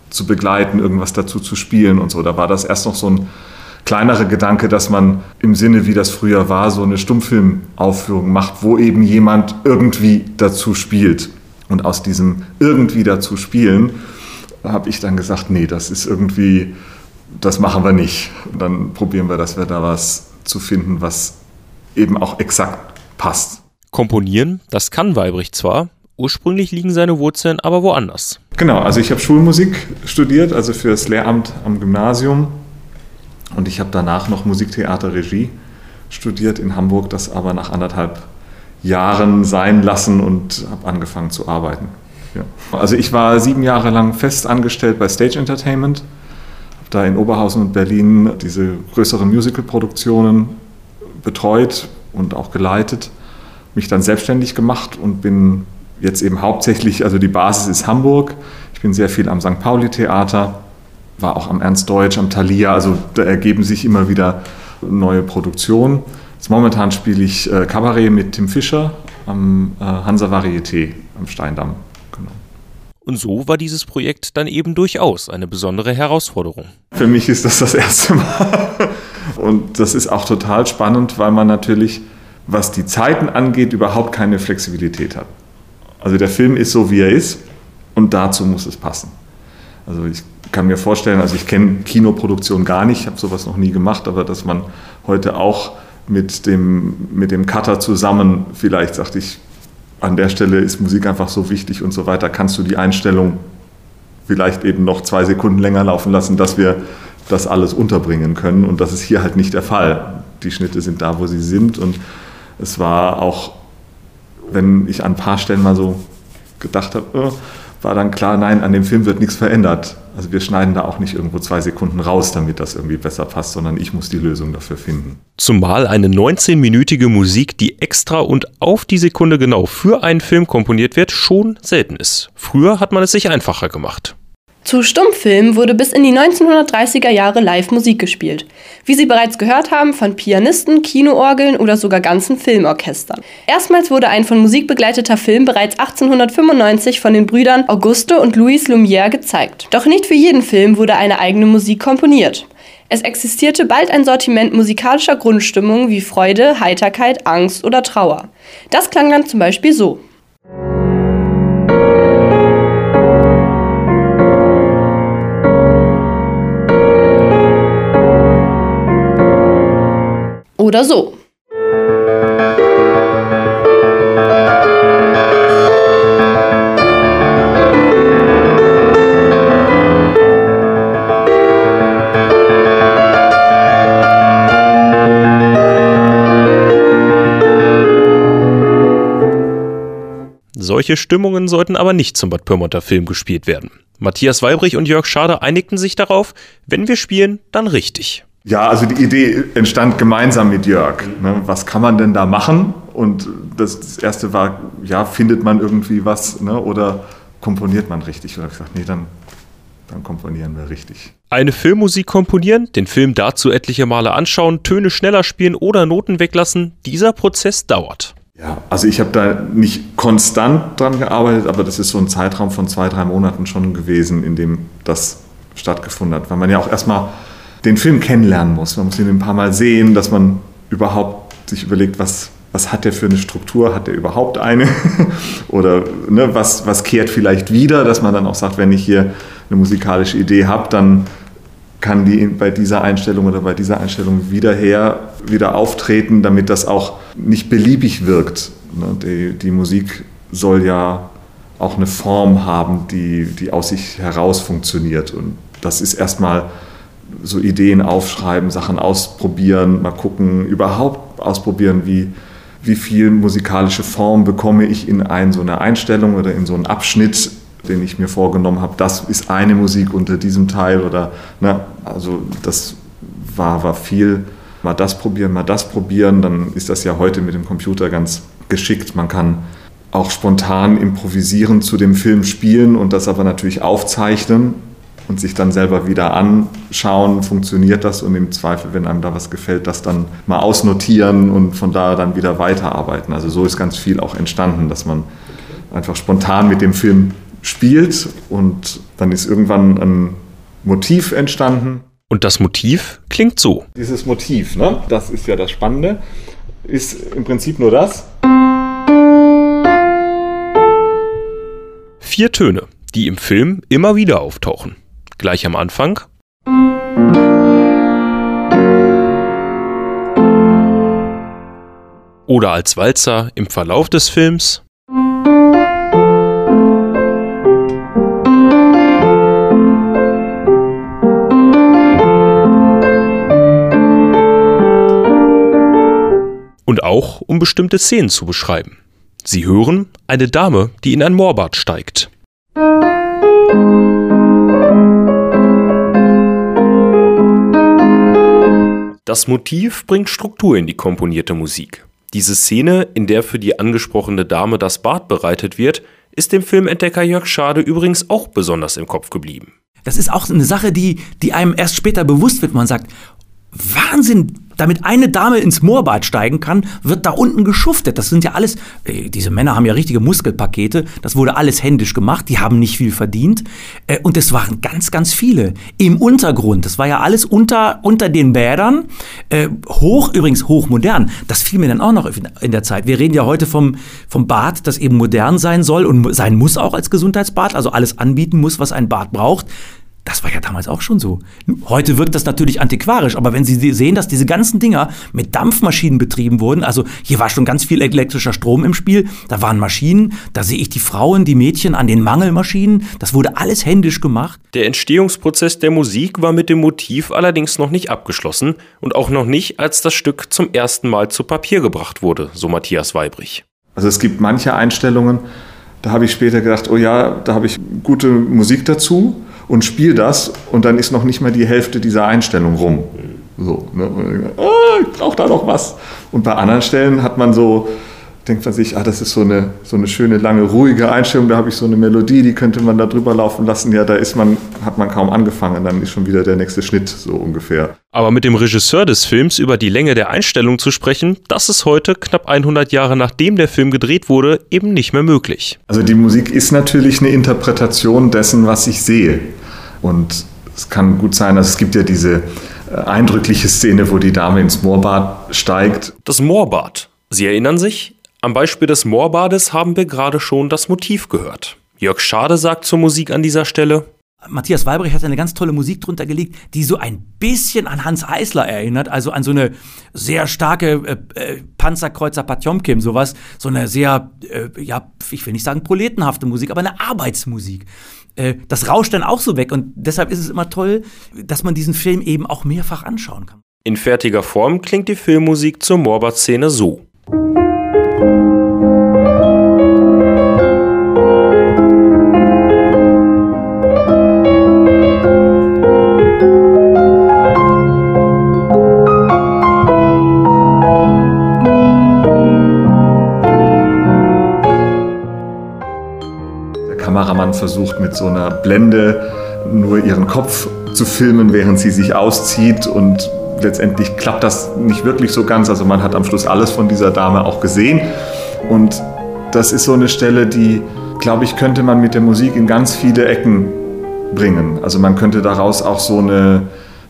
zu begleiten, irgendwas dazu zu spielen und so. Da war das erst noch so ein kleinerer Gedanke, dass man im Sinne, wie das früher war, so eine Stummfilmaufführung macht, wo eben jemand irgendwie dazu spielt. Und aus diesem irgendwie dazu spielen habe ich dann gesagt, nee, das ist irgendwie, das machen wir nicht. Und dann probieren wir, dass wir da was zu finden, was eben auch exakt passt. Komponieren, das kann Weibrich zwar, ursprünglich liegen seine Wurzeln aber woanders. Genau, also ich habe Schulmusik studiert, also für das Lehramt am Gymnasium. Und ich habe danach noch Musiktheaterregie studiert in Hamburg, das aber nach anderthalb Jahren sein lassen und habe angefangen zu arbeiten. Ja. Also ich war sieben Jahre lang fest angestellt bei Stage Entertainment, habe da in Oberhausen und Berlin diese größeren Musical-Produktionen betreut und auch geleitet, mich dann selbstständig gemacht und bin jetzt eben hauptsächlich, also die Basis ist Hamburg. Ich bin sehr viel am St. Pauli-Theater, war auch am Ernst Deutsch, am Thalia, also da ergeben sich immer wieder neue Produktionen. Jetzt momentan spiele ich äh, Kabarett mit Tim Fischer am äh, Hansa Varieté am Steindamm. Und so war dieses Projekt dann eben durchaus eine besondere Herausforderung. Für mich ist das das erste Mal. (laughs) Und das ist auch total spannend, weil man natürlich, was die Zeiten angeht, überhaupt keine Flexibilität hat. Also der Film ist so, wie er ist und dazu muss es passen. Also ich kann mir vorstellen, also ich kenne Kinoproduktion gar nicht, habe sowas noch nie gemacht, aber dass man heute auch mit dem, mit dem Cutter zusammen vielleicht sagt, ich an der Stelle ist Musik einfach so wichtig und so weiter, kannst du die Einstellung vielleicht eben noch zwei Sekunden länger laufen lassen, dass wir das alles unterbringen können. Und das ist hier halt nicht der Fall. Die Schnitte sind da, wo sie sind. Und es war auch, wenn ich an ein paar Stellen mal so gedacht habe, oh, war dann klar, nein, an dem Film wird nichts verändert. Also wir schneiden da auch nicht irgendwo zwei Sekunden raus, damit das irgendwie besser passt, sondern ich muss die Lösung dafür finden. Zumal eine 19-minütige Musik, die extra und auf die Sekunde genau für einen Film komponiert wird, schon selten ist. Früher hat man es sich einfacher gemacht. Zu Stummfilmen wurde bis in die 1930er Jahre live Musik gespielt. Wie Sie bereits gehört haben, von Pianisten, Kinoorgeln oder sogar ganzen Filmorchestern. Erstmals wurde ein von Musik begleiteter Film bereits 1895 von den Brüdern Auguste und Louis Lumière gezeigt. Doch nicht für jeden Film wurde eine eigene Musik komponiert. Es existierte bald ein Sortiment musikalischer Grundstimmungen wie Freude, Heiterkeit, Angst oder Trauer. Das klang dann zum Beispiel so. Oder so. Solche Stimmungen sollten aber nicht zum Bad Pyrmonter Film gespielt werden. Matthias Weibrich und Jörg Schade einigten sich darauf, wenn wir spielen, dann richtig. Ja, also die Idee entstand gemeinsam mit Jörg. Ne? Was kann man denn da machen? Und das, das, erste war, ja, findet man irgendwie was ne? oder komponiert man richtig? Und ich gesagt, nee, dann, dann komponieren wir richtig. Eine Filmmusik komponieren, den Film dazu etliche Male anschauen, Töne schneller spielen oder Noten weglassen, dieser Prozess dauert. Ja, also ich habe da nicht konstant dran gearbeitet, aber das ist so ein Zeitraum von zwei, drei Monaten schon gewesen, in dem das stattgefunden hat. Weil man ja auch erstmal den Film kennenlernen muss. Man muss ihn ein paar Mal sehen, dass man überhaupt sich überlegt, was, was hat der für eine Struktur? Hat der überhaupt eine? (laughs) Oder ne, was, was kehrt vielleicht wieder, dass man dann auch sagt, wenn ich hier eine musikalische Idee habe, dann kann die bei dieser Einstellung oder bei dieser Einstellung wieder her, wieder auftreten, damit das auch nicht beliebig wirkt. Ne? Die, die Musik soll ja auch eine Form haben, die, die aus sich heraus funktioniert. Und das ist erstmal so Ideen aufschreiben, Sachen ausprobieren, mal gucken, überhaupt ausprobieren, wie, wie viel musikalische Form bekomme ich in ein, so eine Einstellung oder in so einen Abschnitt, den ich mir vorgenommen habe. Das ist eine Musik unter diesem Teil oder, ne, also das war, war viel. Mal das probieren, mal das probieren, dann ist das ja heute mit dem Computer ganz geschickt. Man kann auch spontan improvisieren zu dem Film spielen und das aber natürlich aufzeichnen und sich dann selber wieder anschauen, funktioniert das und im Zweifel, wenn einem da was gefällt, das dann mal ausnotieren und von da dann wieder weiterarbeiten. Also so ist ganz viel auch entstanden, dass man einfach spontan mit dem Film spielt und dann ist irgendwann ein Motiv entstanden. Und das Motiv klingt so. Dieses Motiv, ne? das ist ja das Spannende, ist im Prinzip nur das. Vier Töne, die im Film immer wieder auftauchen. Gleich am Anfang. Oder als Walzer im Verlauf des Films. Und auch um bestimmte Szenen zu beschreiben. Sie hören eine Dame, die in ein Moorbad steigt. Das Motiv bringt Struktur in die komponierte Musik. Diese Szene, in der für die angesprochene Dame das Bad bereitet wird, ist dem Filmentdecker Jörg Schade übrigens auch besonders im Kopf geblieben. Das ist auch eine Sache, die, die einem erst später bewusst wird. Man sagt, Wahnsinn, damit eine Dame ins Moorbad steigen kann, wird da unten geschuftet. Das sind ja alles, äh, diese Männer haben ja richtige Muskelpakete. Das wurde alles händisch gemacht. Die haben nicht viel verdient. Äh, und es waren ganz, ganz viele im Untergrund. Das war ja alles unter, unter den Bädern. Äh, hoch, übrigens hochmodern. Das fiel mir dann auch noch in der Zeit. Wir reden ja heute vom, vom Bad, das eben modern sein soll und sein muss auch als Gesundheitsbad. Also alles anbieten muss, was ein Bad braucht. Das war ja damals auch schon so. Heute wirkt das natürlich antiquarisch, aber wenn Sie sehen, dass diese ganzen Dinger mit Dampfmaschinen betrieben wurden, also hier war schon ganz viel elektrischer Strom im Spiel, da waren Maschinen, da sehe ich die Frauen, die Mädchen an den Mangelmaschinen, das wurde alles händisch gemacht. Der Entstehungsprozess der Musik war mit dem Motiv allerdings noch nicht abgeschlossen und auch noch nicht, als das Stück zum ersten Mal zu Papier gebracht wurde, so Matthias Weibrich. Also es gibt manche Einstellungen, da habe ich später gedacht, oh ja, da habe ich gute Musik dazu und spiele das und dann ist noch nicht mal die Hälfte dieser Einstellung rum. So, ne? oh, ich brauche da noch was. Und bei anderen Stellen hat man so denkt man sich, ah, das ist so eine, so eine schöne, lange, ruhige Einstellung, da habe ich so eine Melodie, die könnte man da drüber laufen lassen. Ja, da ist man, hat man kaum angefangen, dann ist schon wieder der nächste Schnitt, so ungefähr. Aber mit dem Regisseur des Films über die Länge der Einstellung zu sprechen, das ist heute, knapp 100 Jahre nachdem der Film gedreht wurde, eben nicht mehr möglich. Also die Musik ist natürlich eine Interpretation dessen, was ich sehe. Und es kann gut sein, dass es gibt ja diese äh, eindrückliche Szene, wo die Dame ins Moorbad steigt. Das Moorbad. Sie erinnern sich? Am Beispiel des Moorbades haben wir gerade schon das Motiv gehört. Jörg Schade sagt zur Musik an dieser Stelle, Matthias Walbrich hat eine ganz tolle Musik drunter gelegt, die so ein bisschen an Hans Eisler erinnert, also an so eine sehr starke äh, äh, Panzerkreuzer Patjomkim, sowas, so eine sehr, äh, ja, ich will nicht sagen proletenhafte Musik, aber eine Arbeitsmusik. Äh, das rauscht dann auch so weg und deshalb ist es immer toll, dass man diesen Film eben auch mehrfach anschauen kann. In fertiger Form klingt die Filmmusik zur Moorbad-Szene so. Kameramann versucht mit so einer Blende nur ihren Kopf zu filmen, während sie sich auszieht und letztendlich klappt das nicht wirklich so ganz. Also man hat am Schluss alles von dieser Dame auch gesehen. Und das ist so eine Stelle, die, glaube ich, könnte man mit der Musik in ganz viele Ecken bringen. Also man könnte daraus auch so eine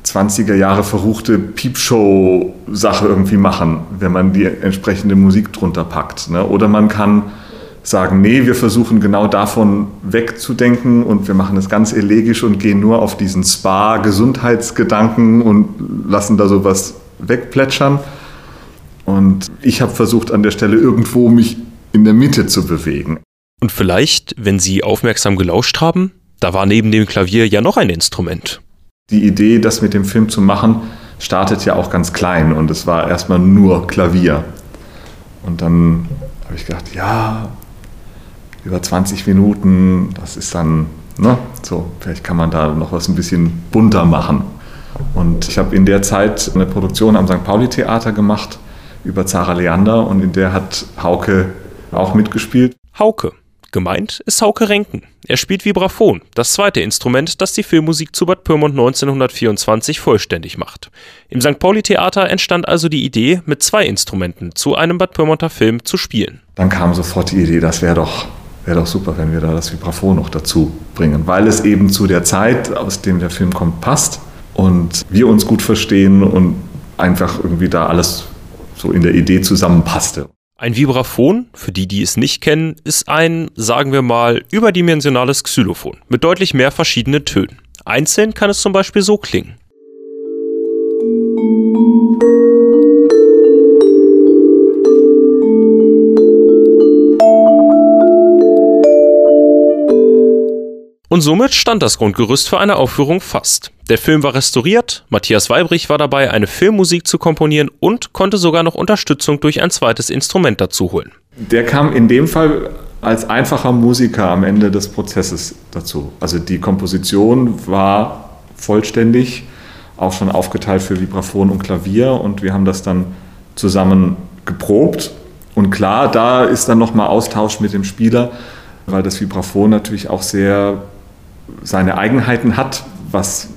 20er Jahre verruchte Piepshow-Sache irgendwie machen, wenn man die entsprechende Musik drunter packt. Ne? Oder man kann sagen, nee, wir versuchen genau davon wegzudenken und wir machen es ganz elegisch und gehen nur auf diesen Spa-Gesundheitsgedanken und lassen da sowas wegplätschern. Und ich habe versucht, an der Stelle irgendwo mich in der Mitte zu bewegen. Und vielleicht, wenn Sie aufmerksam gelauscht haben, da war neben dem Klavier ja noch ein Instrument. Die Idee, das mit dem Film zu machen, startet ja auch ganz klein und es war erstmal nur Klavier. Und dann habe ich gedacht, ja, über 20 Minuten, das ist dann, ne, so, vielleicht kann man da noch was ein bisschen bunter machen. Und ich habe in der Zeit eine Produktion am St. Pauli Theater gemacht über Zara Leander und in der hat Hauke auch mitgespielt. Hauke. Gemeint ist Hauke Renken. Er spielt Vibraphon, das zweite Instrument, das die Filmmusik zu Bad Pyrmont 1924 vollständig macht. Im St. Pauli Theater entstand also die Idee, mit zwei Instrumenten zu einem Bad Pyrmonter Film zu spielen. Dann kam sofort die Idee, das wäre doch, wär doch super, wenn wir da das Vibraphon noch dazu bringen, weil es eben zu der Zeit, aus dem der Film kommt, passt und wir uns gut verstehen und einfach irgendwie da alles so in der Idee zusammenpasste. Ein Vibraphon, für die, die es nicht kennen, ist ein, sagen wir mal, überdimensionales Xylophon mit deutlich mehr verschiedenen Tönen. Einzeln kann es zum Beispiel so klingen. Und somit stand das Grundgerüst für eine Aufführung fast. Der Film war restauriert, Matthias Weibrich war dabei, eine Filmmusik zu komponieren und konnte sogar noch Unterstützung durch ein zweites Instrument dazu holen. Der kam in dem Fall als einfacher Musiker am Ende des Prozesses dazu. Also die Komposition war vollständig, auch schon aufgeteilt für Vibraphon und Klavier und wir haben das dann zusammen geprobt. Und klar, da ist dann nochmal Austausch mit dem Spieler, weil das Vibraphon natürlich auch sehr seine Eigenheiten hat, was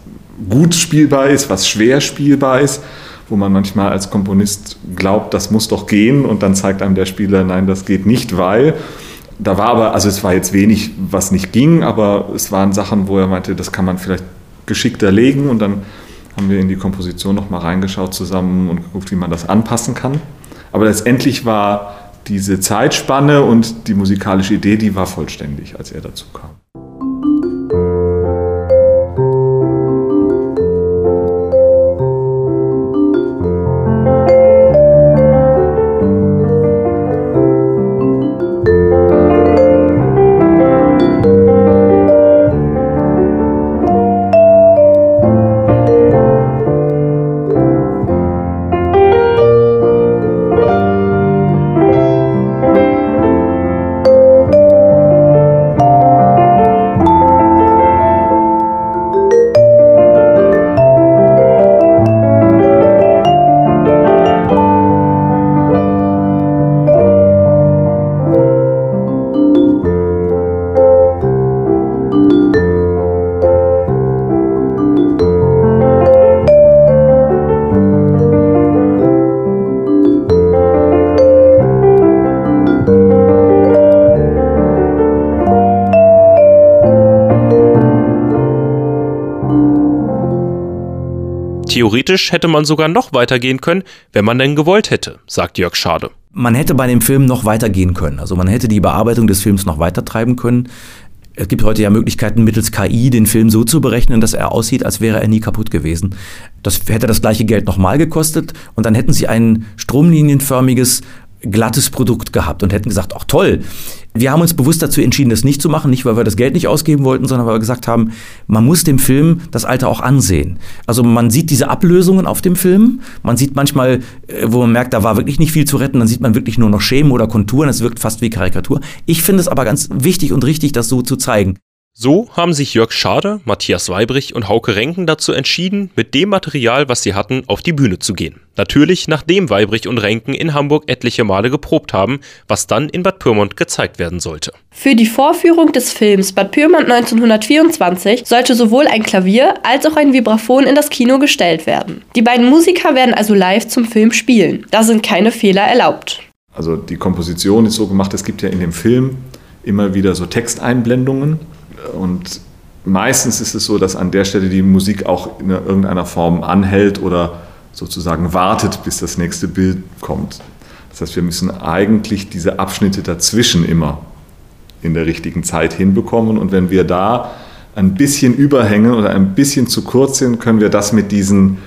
gut spielbar ist, was schwer spielbar ist, wo man manchmal als Komponist glaubt, das muss doch gehen und dann zeigt einem der Spieler, nein, das geht nicht, weil. Da war aber, also es war jetzt wenig, was nicht ging, aber es waren Sachen, wo er meinte, das kann man vielleicht geschickter legen und dann haben wir in die Komposition nochmal reingeschaut zusammen und geguckt, wie man das anpassen kann. Aber letztendlich war diese Zeitspanne und die musikalische Idee, die war vollständig, als er dazu kam. Theoretisch hätte man sogar noch weitergehen können, wenn man denn gewollt hätte, sagt Jörg Schade. Man hätte bei dem Film noch weitergehen können. Also man hätte die Bearbeitung des Films noch weiter treiben können. Es gibt heute ja Möglichkeiten, mittels KI den Film so zu berechnen, dass er aussieht, als wäre er nie kaputt gewesen. Das hätte das gleiche Geld nochmal gekostet und dann hätten sie ein stromlinienförmiges glattes Produkt gehabt und hätten gesagt, ach toll, wir haben uns bewusst dazu entschieden, das nicht zu machen, nicht weil wir das Geld nicht ausgeben wollten, sondern weil wir gesagt haben, man muss dem Film das Alter auch ansehen. Also man sieht diese Ablösungen auf dem Film, man sieht manchmal, äh, wo man merkt, da war wirklich nicht viel zu retten, dann sieht man wirklich nur noch Schemen oder Konturen, es wirkt fast wie Karikatur. Ich finde es aber ganz wichtig und richtig, das so zu zeigen. So haben sich Jörg Schade, Matthias Weibrich und Hauke Renken dazu entschieden, mit dem Material, was sie hatten, auf die Bühne zu gehen. Natürlich, nachdem Weibrich und Renken in Hamburg etliche Male geprobt haben, was dann in Bad Pyrmont gezeigt werden sollte. Für die Vorführung des Films Bad Pyrmont 1924 sollte sowohl ein Klavier als auch ein Vibraphon in das Kino gestellt werden. Die beiden Musiker werden also live zum Film spielen. Da sind keine Fehler erlaubt. Also die Komposition ist so gemacht, es gibt ja in dem Film immer wieder so Texteinblendungen und meistens ist es so, dass an der Stelle die Musik auch in irgendeiner Form anhält oder sozusagen wartet, bis das nächste Bild kommt. Das heißt, wir müssen eigentlich diese Abschnitte dazwischen immer in der richtigen Zeit hinbekommen. Und wenn wir da ein bisschen überhängen oder ein bisschen zu kurz sind, können wir das mit diesen,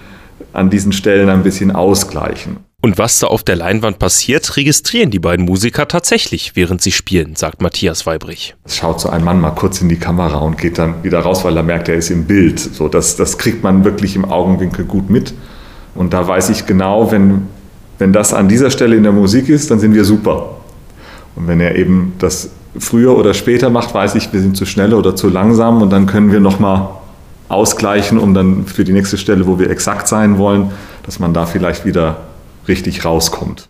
an diesen Stellen ein bisschen ausgleichen. Und was da auf der Leinwand passiert, registrieren die beiden Musiker tatsächlich, während sie spielen, sagt Matthias Weibrich. Es schaut so ein Mann mal kurz in die Kamera und geht dann wieder raus, weil er merkt, er ist im Bild. So, das, das kriegt man wirklich im Augenwinkel gut mit. Und da weiß ich genau, wenn, wenn das an dieser Stelle in der Musik ist, dann sind wir super. Und wenn er eben das früher oder später macht, weiß ich, wir sind zu schnell oder zu langsam und dann können wir nochmal ausgleichen, um dann für die nächste Stelle, wo wir exakt sein wollen, dass man da vielleicht wieder richtig rauskommt.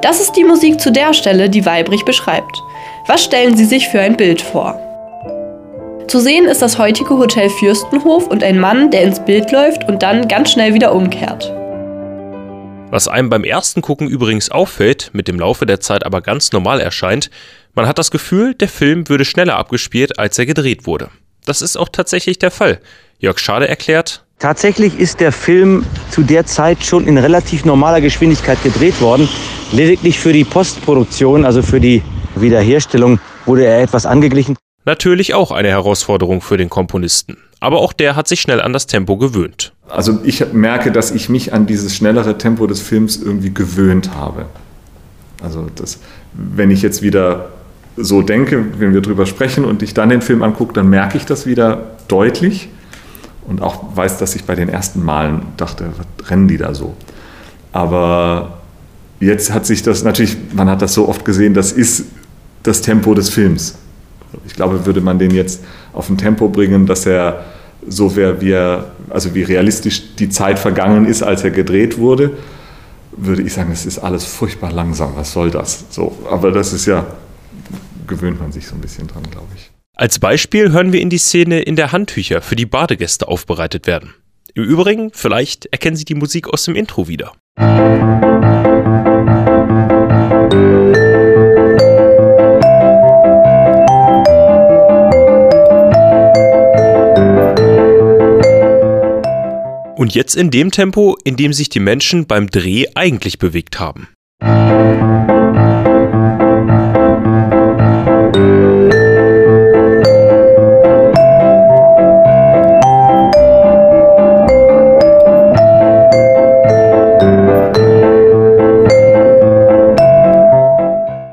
Das ist die Musik zu der Stelle, die Weibrich beschreibt. Was stellen Sie sich für ein Bild vor? Zu sehen ist das heutige Hotel Fürstenhof und ein Mann, der ins Bild läuft und dann ganz schnell wieder umkehrt. Was einem beim ersten Gucken übrigens auffällt, mit dem Laufe der Zeit aber ganz normal erscheint, man hat das Gefühl, der Film würde schneller abgespielt, als er gedreht wurde. Das ist auch tatsächlich der Fall. Jörg Schade erklärt, Tatsächlich ist der Film zu der Zeit schon in relativ normaler Geschwindigkeit gedreht worden. Lediglich für die Postproduktion, also für die Wiederherstellung, wurde er etwas angeglichen. Natürlich auch eine Herausforderung für den Komponisten. Aber auch der hat sich schnell an das Tempo gewöhnt. Also ich merke, dass ich mich an dieses schnellere Tempo des Films irgendwie gewöhnt habe. Also das, wenn ich jetzt wieder so denke, wenn wir drüber sprechen und ich dann den Film angucke, dann merke ich das wieder deutlich und auch weiß, dass ich bei den ersten Malen dachte, was rennen die da so? Aber jetzt hat sich das natürlich, man hat das so oft gesehen, das ist das Tempo des Films. Ich glaube, würde man den jetzt auf ein Tempo bringen, dass er so wäre, wie er, also wie realistisch die Zeit vergangen ist, als er gedreht wurde, würde ich sagen, es ist alles furchtbar langsam. Was soll das? So, aber das ist ja, gewöhnt man sich so ein bisschen dran, glaube ich. Als Beispiel hören wir in die Szene, in der Handtücher für die Badegäste aufbereitet werden. Im Übrigen, vielleicht erkennen Sie die Musik aus dem Intro wieder. Und jetzt in dem Tempo, in dem sich die Menschen beim Dreh eigentlich bewegt haben.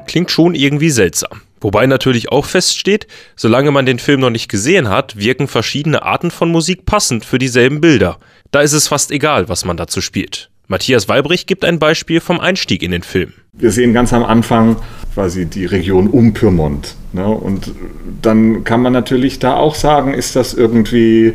Klingt schon irgendwie seltsam. Wobei natürlich auch feststeht, solange man den Film noch nicht gesehen hat, wirken verschiedene Arten von Musik passend für dieselben Bilder. Da ist es fast egal, was man dazu spielt. Matthias Weibrich gibt ein Beispiel vom Einstieg in den Film. Wir sehen ganz am Anfang quasi die Region um Pyrmont. Ne? Und dann kann man natürlich da auch sagen, ist das irgendwie...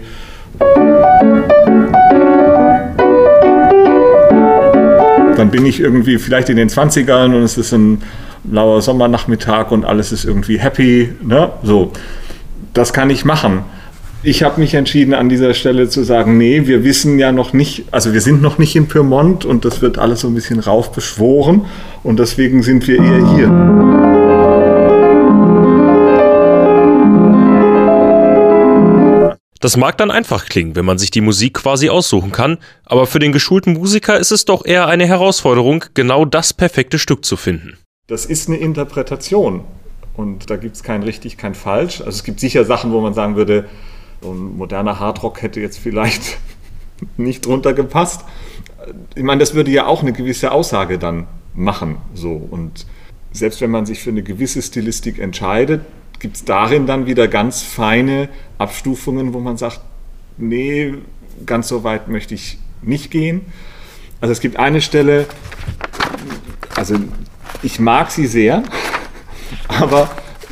Dann bin ich irgendwie vielleicht in den 20ern und es ist ein blauer Sommernachmittag und alles ist irgendwie happy. Ne? So, das kann ich machen. Ich habe mich entschieden, an dieser Stelle zu sagen, nee, wir wissen ja noch nicht, also wir sind noch nicht in Pyrmont und das wird alles so ein bisschen raufbeschworen und deswegen sind wir eher hier. Das mag dann einfach klingen, wenn man sich die Musik quasi aussuchen kann, aber für den geschulten Musiker ist es doch eher eine Herausforderung, genau das perfekte Stück zu finden. Das ist eine Interpretation und da gibt es kein richtig, kein falsch. Also es gibt sicher Sachen, wo man sagen würde, ein moderner Hardrock hätte jetzt vielleicht (laughs) nicht drunter gepasst. Ich meine, das würde ja auch eine gewisse Aussage dann machen. So. Und selbst wenn man sich für eine gewisse Stilistik entscheidet, gibt es darin dann wieder ganz feine Abstufungen, wo man sagt, nee, ganz so weit möchte ich nicht gehen. Also es gibt eine Stelle, also ich mag sie sehr, (laughs) aber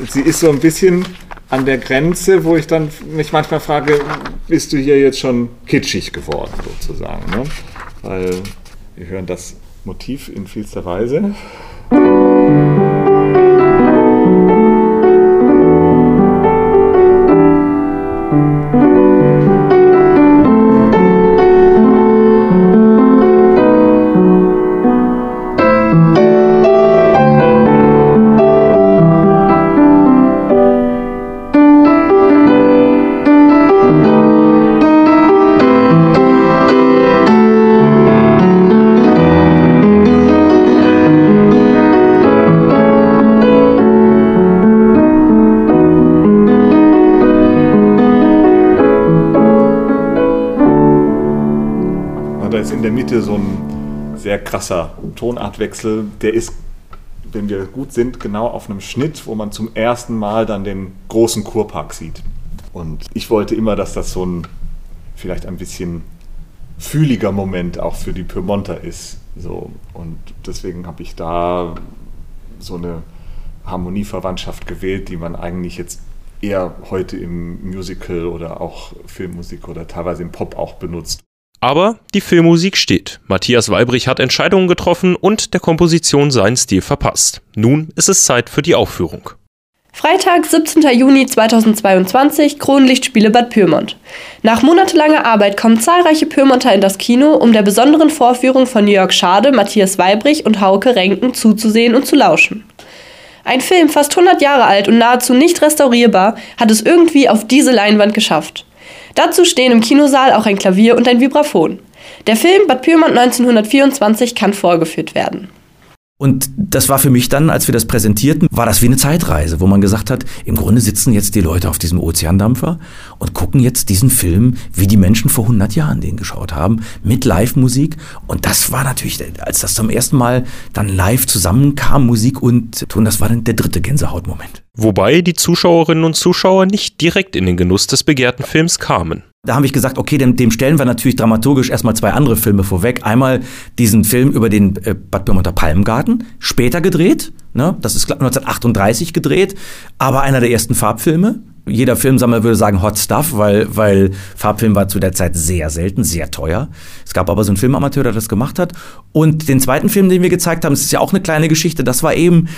sie ist so ein bisschen an der Grenze, wo ich dann mich manchmal frage, bist du hier jetzt schon kitschig geworden, sozusagen. Ne? Weil wir hören das Motiv in vielster Weise. Krasser Tonartwechsel. Der ist, wenn wir gut sind, genau auf einem Schnitt, wo man zum ersten Mal dann den großen Kurpark sieht. Und ich wollte immer, dass das so ein vielleicht ein bisschen fühliger Moment auch für die Pyrmonter ist. So. Und deswegen habe ich da so eine Harmonieverwandtschaft gewählt, die man eigentlich jetzt eher heute im Musical oder auch Filmmusik oder teilweise im Pop auch benutzt. Aber die Filmmusik steht. Matthias Weibrich hat Entscheidungen getroffen und der Komposition seinen Stil verpasst. Nun ist es Zeit für die Aufführung. Freitag, 17. Juni 2022, Kronlichtspiele Bad Pyrmont. Nach monatelanger Arbeit kommen zahlreiche Pyrmonter in das Kino, um der besonderen Vorführung von Jörg Schade, Matthias Weibrich und Hauke Renken zuzusehen und zu lauschen. Ein Film, fast 100 Jahre alt und nahezu nicht restaurierbar, hat es irgendwie auf diese Leinwand geschafft. Dazu stehen im Kinosaal auch ein Klavier und ein Vibraphon. Der Film Bad Pyrmont 1924 kann vorgeführt werden. Und das war für mich dann, als wir das präsentierten, war das wie eine Zeitreise, wo man gesagt hat, im Grunde sitzen jetzt die Leute auf diesem Ozeandampfer und gucken jetzt diesen Film, wie die Menschen vor 100 Jahren den geschaut haben, mit Live-Musik. Und das war natürlich, als das zum ersten Mal dann live zusammenkam, Musik und Ton, das war dann der dritte Gänsehautmoment. Wobei die Zuschauerinnen und Zuschauer nicht direkt in den Genuss des begehrten Films kamen. Da habe ich gesagt, okay, dem, dem stellen wir natürlich dramaturgisch erstmal zwei andere Filme vorweg. Einmal diesen Film über den äh, Bad Pyrmonter Palmgarten, später gedreht, ne? das ist 1938 gedreht, aber einer der ersten Farbfilme jeder Filmsammler würde sagen Hot Stuff, weil, weil Farbfilm war zu der Zeit sehr selten, sehr teuer. Es gab aber so einen Filmamateur, der das gemacht hat. Und den zweiten Film, den wir gezeigt haben, das ist ja auch eine kleine Geschichte, das war eben,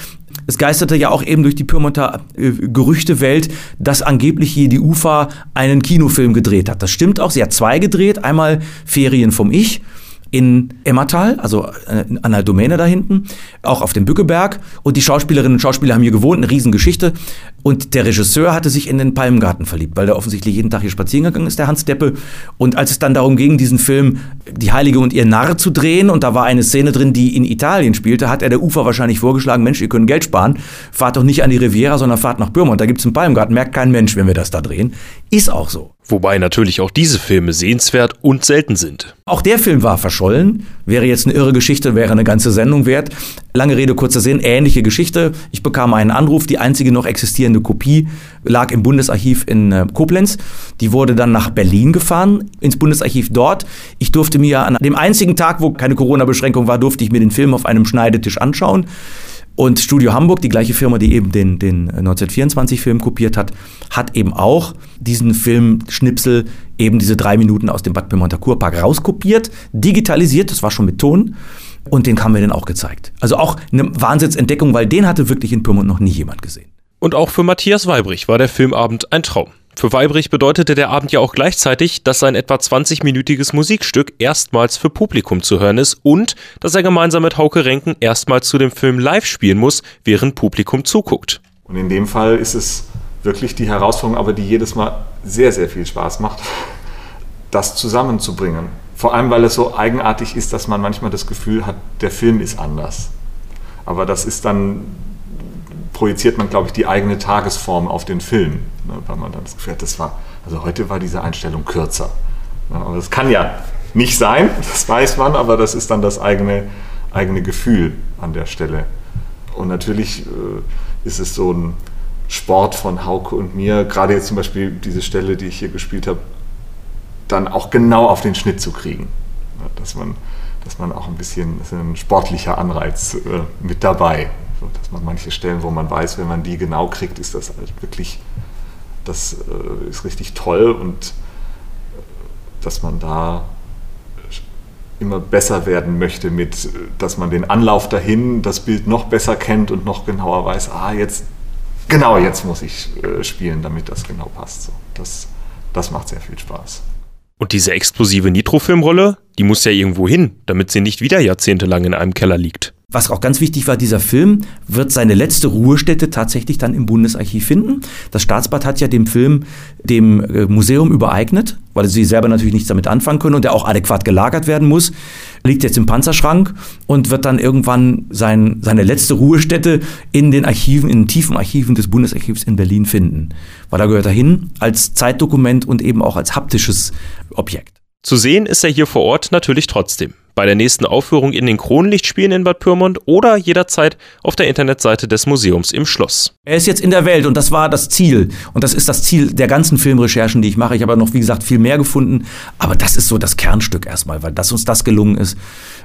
es geisterte ja auch eben durch die Pyrmonter äh, Gerüchtewelt, dass angeblich hier die UFA einen Kinofilm gedreht hat. Das stimmt auch, sie hat zwei gedreht, einmal Ferien vom Ich in Emmertal, also äh, an der Domäne da hinten, auch auf dem Bückeberg. Und die Schauspielerinnen und Schauspieler haben hier gewohnt, eine Riesengeschichte. Und der Regisseur hatte sich in den Palmgarten verliebt, weil der offensichtlich jeden Tag hier spazieren gegangen ist, der Hans Deppe. Und als es dann darum ging, diesen Film Die Heilige und ihr Narr zu drehen, und da war eine Szene drin, die in Italien spielte, hat er der Ufer wahrscheinlich vorgeschlagen, Mensch, ihr könnt Geld sparen, fahrt doch nicht an die Riviera, sondern fahrt nach Pyrmont. Da gibt's einen Palmgarten, merkt kein Mensch, wenn wir das da drehen. Ist auch so. Wobei natürlich auch diese Filme sehenswert und selten sind. Auch der Film war verschollen. Wäre jetzt eine irre Geschichte, wäre eine ganze Sendung wert. Lange Rede, kurzer Sinn, ähnliche Geschichte. Ich bekam einen Anruf, die einzige noch existierende Kopie lag im Bundesarchiv in äh, Koblenz. Die wurde dann nach Berlin gefahren, ins Bundesarchiv dort. Ich durfte mir an dem einzigen Tag, wo keine Corona-Beschränkung war, durfte ich mir den Film auf einem Schneidetisch anschauen. Und Studio Hamburg, die gleiche Firma, die eben den, den 1924-Film kopiert hat, hat eben auch diesen Filmschnipsel, eben diese drei Minuten aus dem Bad Pyrmonter Kurpark rauskopiert, digitalisiert, das war schon mit Ton. Und den haben wir dann auch gezeigt. Also auch eine Wahnsinnsentdeckung, weil den hatte wirklich in Pyrmont noch nie jemand gesehen. Und auch für Matthias Weibrich war der Filmabend ein Traum. Für Weibrich bedeutete der Abend ja auch gleichzeitig, dass sein etwa 20-minütiges Musikstück erstmals für Publikum zu hören ist und dass er gemeinsam mit Hauke Renken erstmals zu dem Film live spielen muss, während Publikum zuguckt. Und in dem Fall ist es wirklich die Herausforderung, aber die jedes Mal sehr, sehr viel Spaß macht, das zusammenzubringen. Vor allem, weil es so eigenartig ist, dass man manchmal das Gefühl hat, der Film ist anders. Aber das ist dann projiziert man, glaube ich, die eigene Tagesform auf den Film. Ne, weil man dann das Gefühl hat, das war, also heute war diese Einstellung kürzer. Ne, aber das kann ja nicht sein, (laughs) das weiß man, aber das ist dann das eigene, eigene Gefühl an der Stelle. Und natürlich äh, ist es so ein Sport von Hauke und mir, gerade jetzt zum Beispiel diese Stelle, die ich hier gespielt habe, dann auch genau auf den Schnitt zu kriegen. Ne, dass man, dass man auch ein bisschen, ein sportlicher Anreiz äh, mit dabei. Dass man manche Stellen, wo man weiß, wenn man die genau kriegt, ist das halt wirklich, das äh, ist richtig toll und äh, dass man da immer besser werden möchte mit, dass man den Anlauf dahin, das Bild noch besser kennt und noch genauer weiß, ah, jetzt, genau jetzt muss ich äh, spielen, damit das genau passt. So, das, das macht sehr viel Spaß. Und diese explosive Nitrofilmrolle, die muss ja irgendwo hin, damit sie nicht wieder jahrzehntelang in einem Keller liegt. Was auch ganz wichtig war, dieser Film wird seine letzte Ruhestätte tatsächlich dann im Bundesarchiv finden. Das Staatsbad hat ja dem Film dem äh, Museum übereignet, weil sie selber natürlich nichts damit anfangen können und der auch adäquat gelagert werden muss. Liegt jetzt im Panzerschrank und wird dann irgendwann sein, seine letzte Ruhestätte in den Archiven, in den tiefen Archiven des Bundesarchivs in Berlin finden. Weil da gehört er hin als Zeitdokument und eben auch als haptisches Objekt. Zu sehen ist er hier vor Ort natürlich trotzdem. Bei der nächsten Aufführung in den Kronlichtspielen in Bad Pyrmont oder jederzeit auf der Internetseite des Museums im Schloss. Er ist jetzt in der Welt und das war das Ziel. Und das ist das Ziel der ganzen Filmrecherchen, die ich mache. Ich habe noch, wie gesagt, viel mehr gefunden. Aber das ist so das Kernstück erstmal, weil dass uns das gelungen ist.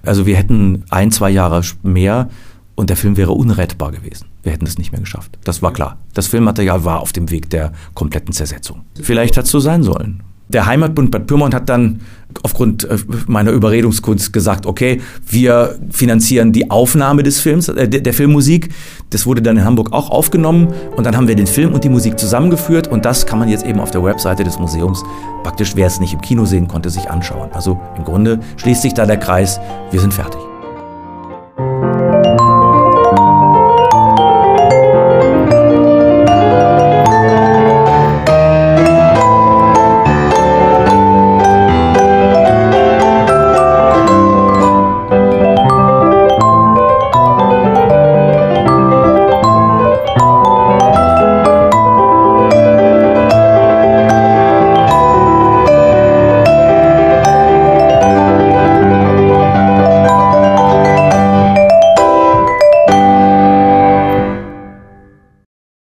Also wir hätten ein, zwei Jahre mehr und der Film wäre unrettbar gewesen. Wir hätten es nicht mehr geschafft. Das war klar. Das Filmmaterial war auf dem Weg der kompletten Zersetzung. Vielleicht hat es so sein sollen. Der Heimatbund Bad Pyrmont hat dann aufgrund äh, meiner Überredungskunst gesagt, okay, wir finanzieren die Aufnahme des Films, äh, der Filmmusik. Das wurde dann in Hamburg auch aufgenommen und dann haben wir den Film und die Musik zusammengeführt und das kann man jetzt eben auf der Webseite des Museums praktisch, wer es nicht im Kino sehen konnte, sich anschauen. Also im Grunde schließt sich da der Kreis, wir sind fertig.